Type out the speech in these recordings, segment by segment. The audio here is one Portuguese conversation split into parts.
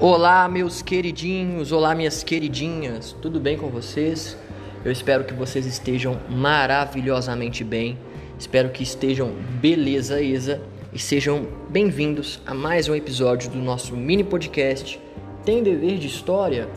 Olá, meus queridinhos, olá, minhas queridinhas, tudo bem com vocês? Eu espero que vocês estejam maravilhosamente bem, espero que estejam beleza, Isa, e sejam bem-vindos a mais um episódio do nosso mini podcast Tem Dever de História.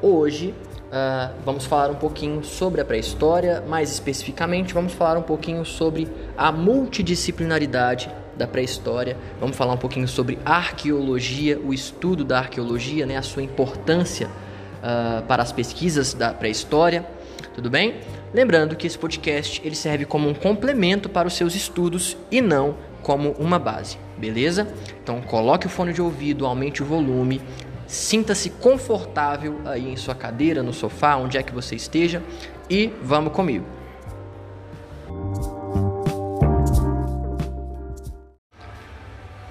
Hoje uh, vamos falar um pouquinho sobre a pré-história, mais especificamente, vamos falar um pouquinho sobre a multidisciplinaridade da pré-história. Vamos falar um pouquinho sobre arqueologia, o estudo da arqueologia, né, a sua importância uh, para as pesquisas da pré-história. Tudo bem? Lembrando que esse podcast ele serve como um complemento para os seus estudos e não como uma base, beleza? Então coloque o fone de ouvido, aumente o volume, sinta-se confortável aí em sua cadeira, no sofá, onde é que você esteja e vamos comigo.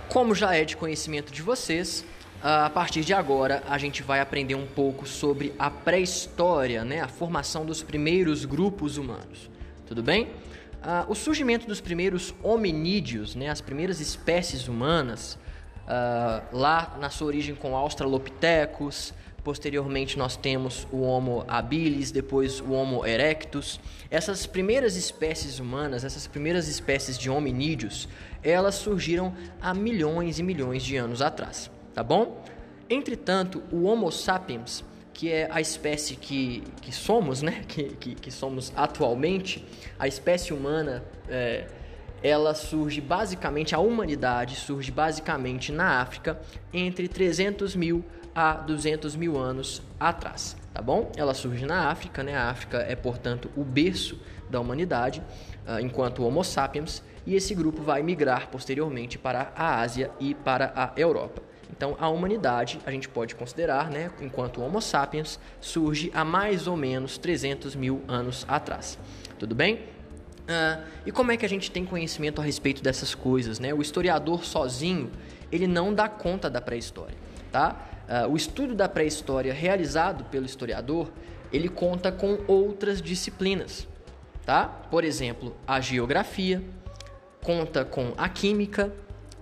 Como já é de conhecimento de vocês, a partir de agora a gente vai aprender um pouco sobre a pré-história, né? a formação dos primeiros grupos humanos. Tudo bem? Uh, o surgimento dos primeiros hominídeos, né? as primeiras espécies humanas, uh, lá na sua origem com Australopithecus, Posteriormente nós temos o Homo habilis, depois o Homo erectus. Essas primeiras espécies humanas, essas primeiras espécies de hominídeos, elas surgiram há milhões e milhões de anos atrás, tá bom? Entretanto, o Homo sapiens, que é a espécie que, que somos, né? Que, que, que somos atualmente, a espécie humana, é, ela surge basicamente, a humanidade surge basicamente na África entre 300 mil há 200 mil anos atrás, tá bom? Ela surge na África, né? A África é, portanto, o berço da humanidade, uh, enquanto Homo sapiens, e esse grupo vai migrar posteriormente para a Ásia e para a Europa. Então, a humanidade, a gente pode considerar, né, enquanto Homo sapiens, surge há mais ou menos 300 mil anos atrás. Tudo bem? Uh, e como é que a gente tem conhecimento a respeito dessas coisas? Né? O historiador sozinho, ele não dá conta da pré-história. Tá? Uh, o estudo da pré-história realizado pelo historiador, ele conta com outras disciplinas, tá? Por exemplo, a geografia, conta com a química,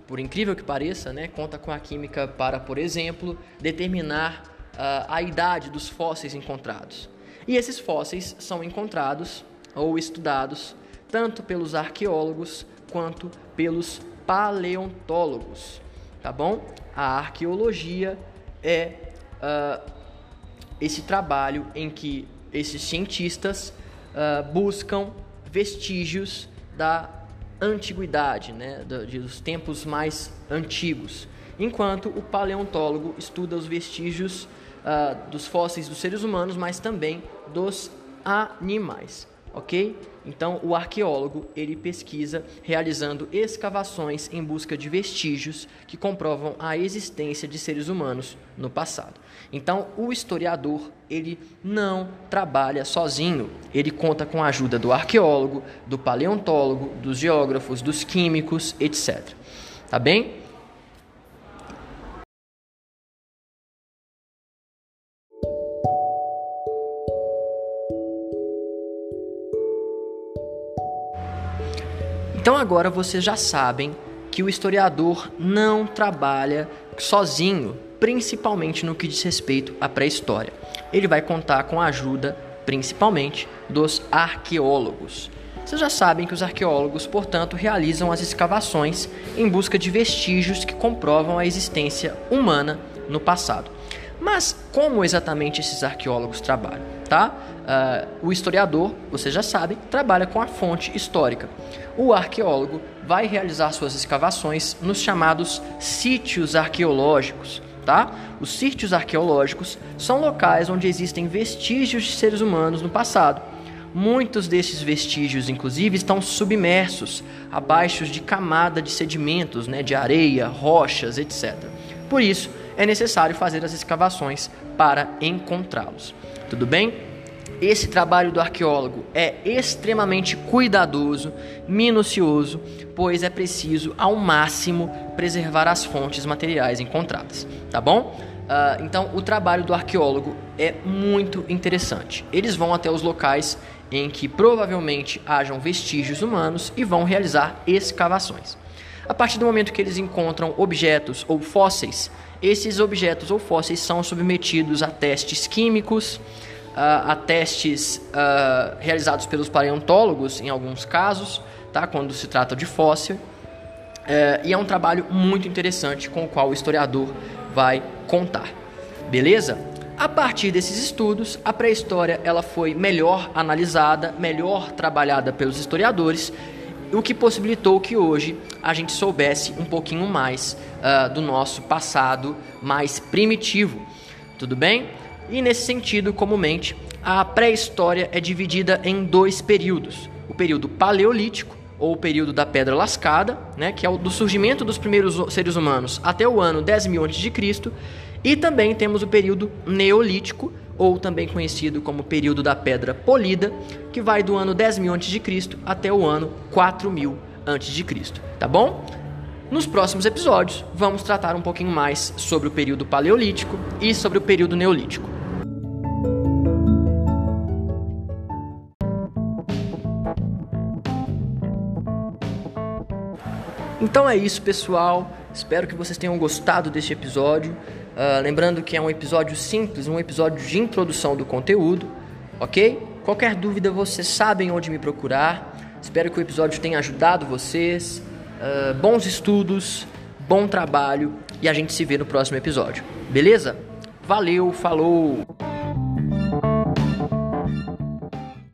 por incrível que pareça, né? Conta com a química para, por exemplo, determinar uh, a idade dos fósseis encontrados. E esses fósseis são encontrados ou estudados tanto pelos arqueólogos quanto pelos paleontólogos, tá bom? A arqueologia é uh, esse trabalho em que esses cientistas uh, buscam vestígios da antiguidade, né, dos tempos mais antigos, enquanto o paleontólogo estuda os vestígios uh, dos fósseis dos seres humanos, mas também dos animais ok? Então, o arqueólogo ele pesquisa realizando escavações em busca de vestígios que comprovam a existência de seres humanos no passado. Então, o historiador ele não trabalha sozinho. Ele conta com a ajuda do arqueólogo, do paleontólogo, dos geógrafos, dos químicos, etc. Tá bem? Agora vocês já sabem que o historiador não trabalha sozinho, principalmente no que diz respeito à pré-história. Ele vai contar com a ajuda, principalmente, dos arqueólogos. Vocês já sabem que os arqueólogos, portanto, realizam as escavações em busca de vestígios que comprovam a existência humana no passado. Mas como exatamente esses arqueólogos trabalham? Tá? Uh, o historiador, vocês já sabem, trabalha com a fonte histórica. O arqueólogo vai realizar suas escavações nos chamados sítios arqueológicos. Tá? Os sítios arqueológicos são locais onde existem vestígios de seres humanos no passado. Muitos desses vestígios, inclusive, estão submersos, abaixo de camada de sedimentos, né, de areia, rochas, etc. Por isso, é necessário fazer as escavações para encontrá-los. Tudo bem? Esse trabalho do arqueólogo é extremamente cuidadoso, minucioso, pois é preciso ao máximo preservar as fontes materiais encontradas, tá bom? Uh, então, o trabalho do arqueólogo é muito interessante. Eles vão até os locais em que provavelmente hajam vestígios humanos e vão realizar escavações. A partir do momento que eles encontram objetos ou fósseis, esses objetos ou fósseis são submetidos a testes químicos, a testes realizados pelos paleontólogos, em alguns casos, tá? quando se trata de fóssil. É, e é um trabalho muito interessante com o qual o historiador vai contar. Beleza? A partir desses estudos, a pré-história ela foi melhor analisada, melhor trabalhada pelos historiadores, o que possibilitou que hoje a gente soubesse um pouquinho mais uh, do nosso passado mais primitivo. Tudo bem? E nesse sentido, comumente, a pré-história é dividida em dois períodos: o período paleolítico ou o período da Pedra Lascada, né, que é o do surgimento dos primeiros seres humanos até o ano 10.000 a.C., e também temos o período Neolítico, ou também conhecido como período da Pedra Polida, que vai do ano 10.000 a.C. até o ano 4.000 a.C., tá bom? Nos próximos episódios, vamos tratar um pouquinho mais sobre o período Paleolítico e sobre o período Neolítico. Então é isso, pessoal. Espero que vocês tenham gostado deste episódio. Uh, lembrando que é um episódio simples, um episódio de introdução do conteúdo, ok? Qualquer dúvida, vocês sabem onde me procurar. Espero que o episódio tenha ajudado vocês. Uh, bons estudos, bom trabalho e a gente se vê no próximo episódio. Beleza? Valeu, falou!